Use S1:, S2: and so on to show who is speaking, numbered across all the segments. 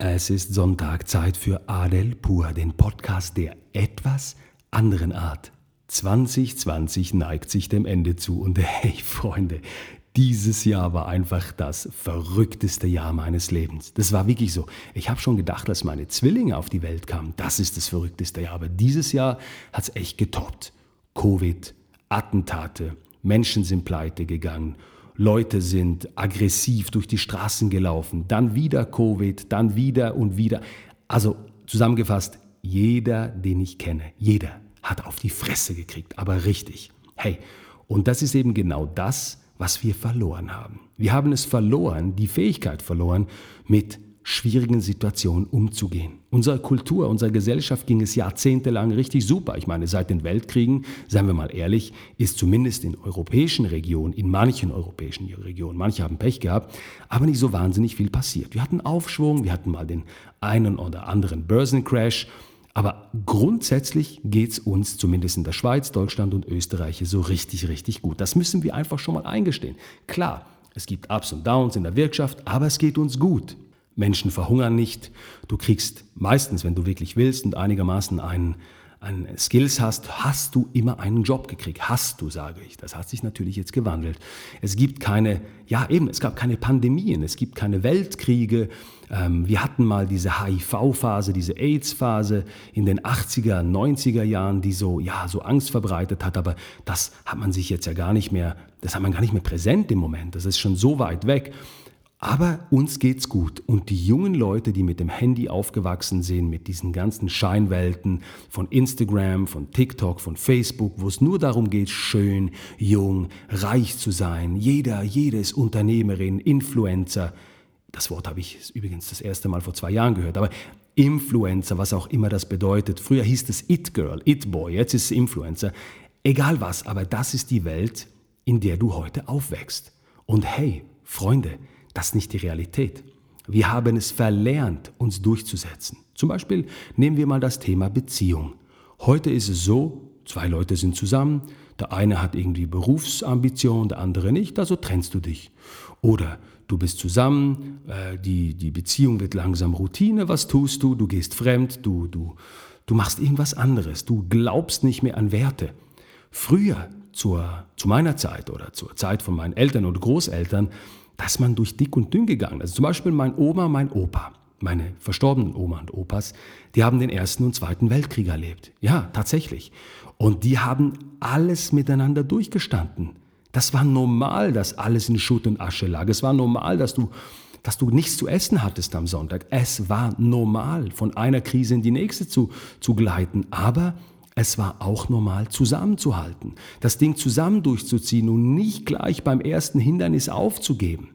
S1: Es ist Sonntag, Zeit für Adel Pur, den Podcast der etwas anderen Art. 2020 neigt sich dem Ende zu und hey Freunde, dieses Jahr war einfach das verrückteste Jahr meines Lebens. Das war wirklich so. Ich habe schon gedacht, als meine Zwillinge auf die Welt kamen, das ist das verrückteste Jahr. Aber dieses Jahr hat es echt getoppt. Covid, Attentate, Menschen sind pleite gegangen Leute sind aggressiv durch die Straßen gelaufen, dann wieder Covid, dann wieder und wieder. Also zusammengefasst, jeder, den ich kenne, jeder hat auf die Fresse gekriegt, aber richtig. Hey, und das ist eben genau das, was wir verloren haben. Wir haben es verloren, die Fähigkeit verloren, mit schwierigen Situationen umzugehen. Unserer Kultur, unserer Gesellschaft ging es jahrzehntelang richtig super. Ich meine, seit den Weltkriegen, seien wir mal ehrlich, ist zumindest in europäischen Regionen, in manchen europäischen Regionen, manche haben Pech gehabt, aber nicht so wahnsinnig viel passiert. Wir hatten Aufschwung, wir hatten mal den einen oder anderen Börsencrash, aber grundsätzlich geht es uns, zumindest in der Schweiz, Deutschland und Österreich, so richtig, richtig gut. Das müssen wir einfach schon mal eingestehen. Klar, es gibt Ups und Downs in der Wirtschaft, aber es geht uns gut. Menschen verhungern nicht. Du kriegst meistens, wenn du wirklich willst und einigermaßen einen, einen Skills hast, hast du immer einen Job gekriegt. Hast du, sage ich. Das hat sich natürlich jetzt gewandelt. Es gibt keine, ja eben, es gab keine Pandemien, es gibt keine Weltkriege. Ähm, wir hatten mal diese HIV-Phase, diese AIDS-Phase in den 80er, 90er Jahren, die so, ja, so Angst verbreitet hat. Aber das hat man sich jetzt ja gar nicht mehr, das hat man gar nicht mehr präsent im Moment. Das ist schon so weit weg. Aber uns geht's gut. Und die jungen Leute, die mit dem Handy aufgewachsen sind, mit diesen ganzen Scheinwelten von Instagram, von TikTok, von Facebook, wo es nur darum geht, schön, jung, reich zu sein. Jeder, jede ist Unternehmerin, Influencer. Das Wort habe ich übrigens das erste Mal vor zwei Jahren gehört. Aber Influencer, was auch immer das bedeutet. Früher hieß es It Girl, It Boy, jetzt ist es Influencer. Egal was, aber das ist die Welt, in der du heute aufwächst. Und hey, Freunde, das ist nicht die Realität. Wir haben es verlernt, uns durchzusetzen. Zum Beispiel nehmen wir mal das Thema Beziehung. Heute ist es so, zwei Leute sind zusammen, der eine hat irgendwie Berufsambition, der andere nicht, also trennst du dich. Oder du bist zusammen, äh, die, die Beziehung wird langsam Routine, was tust du? Du gehst fremd, du, du, du machst irgendwas anderes, du glaubst nicht mehr an Werte. Früher, zur, zu meiner Zeit oder zur Zeit von meinen Eltern oder Großeltern, da ist man durch dick und dünn gegangen. Also zum Beispiel mein Oma, mein Opa, meine verstorbenen Oma und Opas, die haben den Ersten und Zweiten Weltkrieg erlebt. Ja, tatsächlich. Und die haben alles miteinander durchgestanden. Das war normal, dass alles in Schutt und Asche lag. Es war normal, dass du, dass du nichts zu essen hattest am Sonntag. Es war normal, von einer Krise in die nächste zu, zu gleiten. Aber es war auch normal, zusammenzuhalten, das Ding zusammen durchzuziehen und nicht gleich beim ersten Hindernis aufzugeben.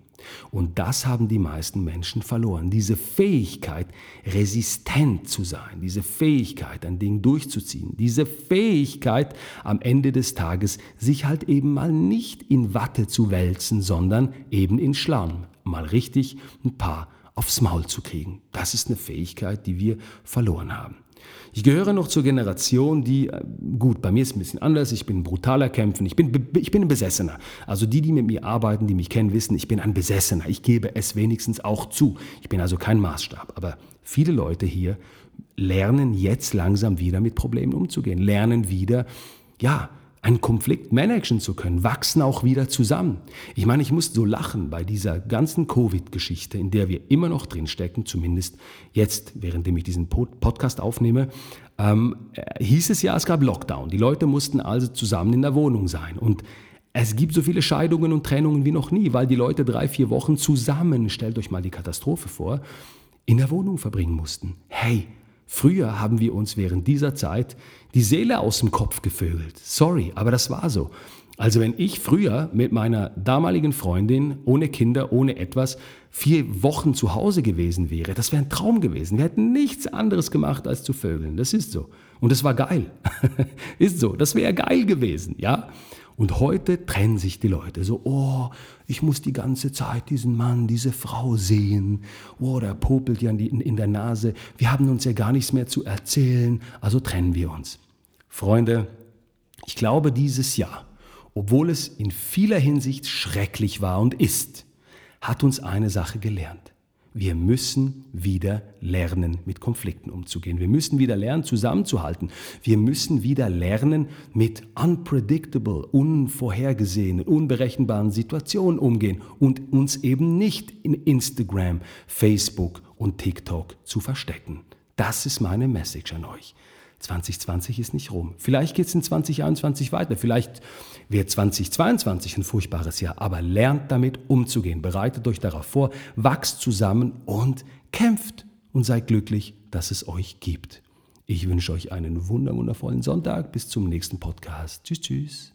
S1: Und das haben die meisten Menschen verloren. Diese Fähigkeit, resistent zu sein, diese Fähigkeit, ein Ding durchzuziehen, diese Fähigkeit, am Ende des Tages sich halt eben mal nicht in Watte zu wälzen, sondern eben in Schlamm, mal richtig ein paar aufs Maul zu kriegen. Das ist eine Fähigkeit, die wir verloren haben. Ich gehöre noch zur Generation, die, äh, gut, bei mir ist es ein bisschen anders, ich bin brutaler Kämpfen, ich bin, ich bin ein Besessener. Also die, die mit mir arbeiten, die mich kennen, wissen, ich bin ein Besessener. Ich gebe es wenigstens auch zu. Ich bin also kein Maßstab. Aber viele Leute hier lernen jetzt langsam wieder mit Problemen umzugehen, lernen wieder, ja, einen Konflikt managen zu können, wachsen auch wieder zusammen. Ich meine, ich muss so lachen bei dieser ganzen Covid-Geschichte, in der wir immer noch drinstecken, zumindest jetzt, währenddem ich diesen Podcast aufnehme, ähm, äh, hieß es ja, es gab Lockdown. Die Leute mussten also zusammen in der Wohnung sein. Und es gibt so viele Scheidungen und Trennungen wie noch nie, weil die Leute drei, vier Wochen zusammen, stellt euch mal die Katastrophe vor, in der Wohnung verbringen mussten. Hey, Früher haben wir uns während dieser Zeit die Seele aus dem Kopf gevögelt. Sorry, aber das war so. Also wenn ich früher mit meiner damaligen Freundin ohne Kinder, ohne etwas, vier Wochen zu Hause gewesen wäre, das wäre ein Traum gewesen. Wir hätten nichts anderes gemacht als zu vögeln. Das ist so. Und das war geil. ist so. Das wäre geil gewesen, ja. Und heute trennen sich die Leute so, oh, ich muss die ganze Zeit diesen Mann, diese Frau sehen. Oh, der popelt ja in, der Nase. Wir haben uns ja gar nichts mehr zu erzählen, also trennen wir uns. Freunde, ich glaube, dieses Jahr, obwohl es in vieler Hinsicht schrecklich war und ist, hat uns eine Sache gelernt. Wir müssen wieder lernen, mit Konflikten umzugehen. Wir müssen wieder lernen, zusammenzuhalten. Wir müssen wieder lernen, mit unpredictable, unvorhergesehenen, unberechenbaren Situationen umgehen und uns eben nicht in Instagram, Facebook und TikTok zu verstecken. Das ist meine Message an euch. 2020 ist nicht rum. Vielleicht geht es in 2021 weiter. Vielleicht wird 2022 ein furchtbares Jahr. Aber lernt damit umzugehen. Bereitet euch darauf vor. Wachst zusammen und kämpft. Und seid glücklich, dass es euch gibt. Ich wünsche euch einen wundervollen Sonntag. Bis zum nächsten Podcast. Tschüss, tschüss.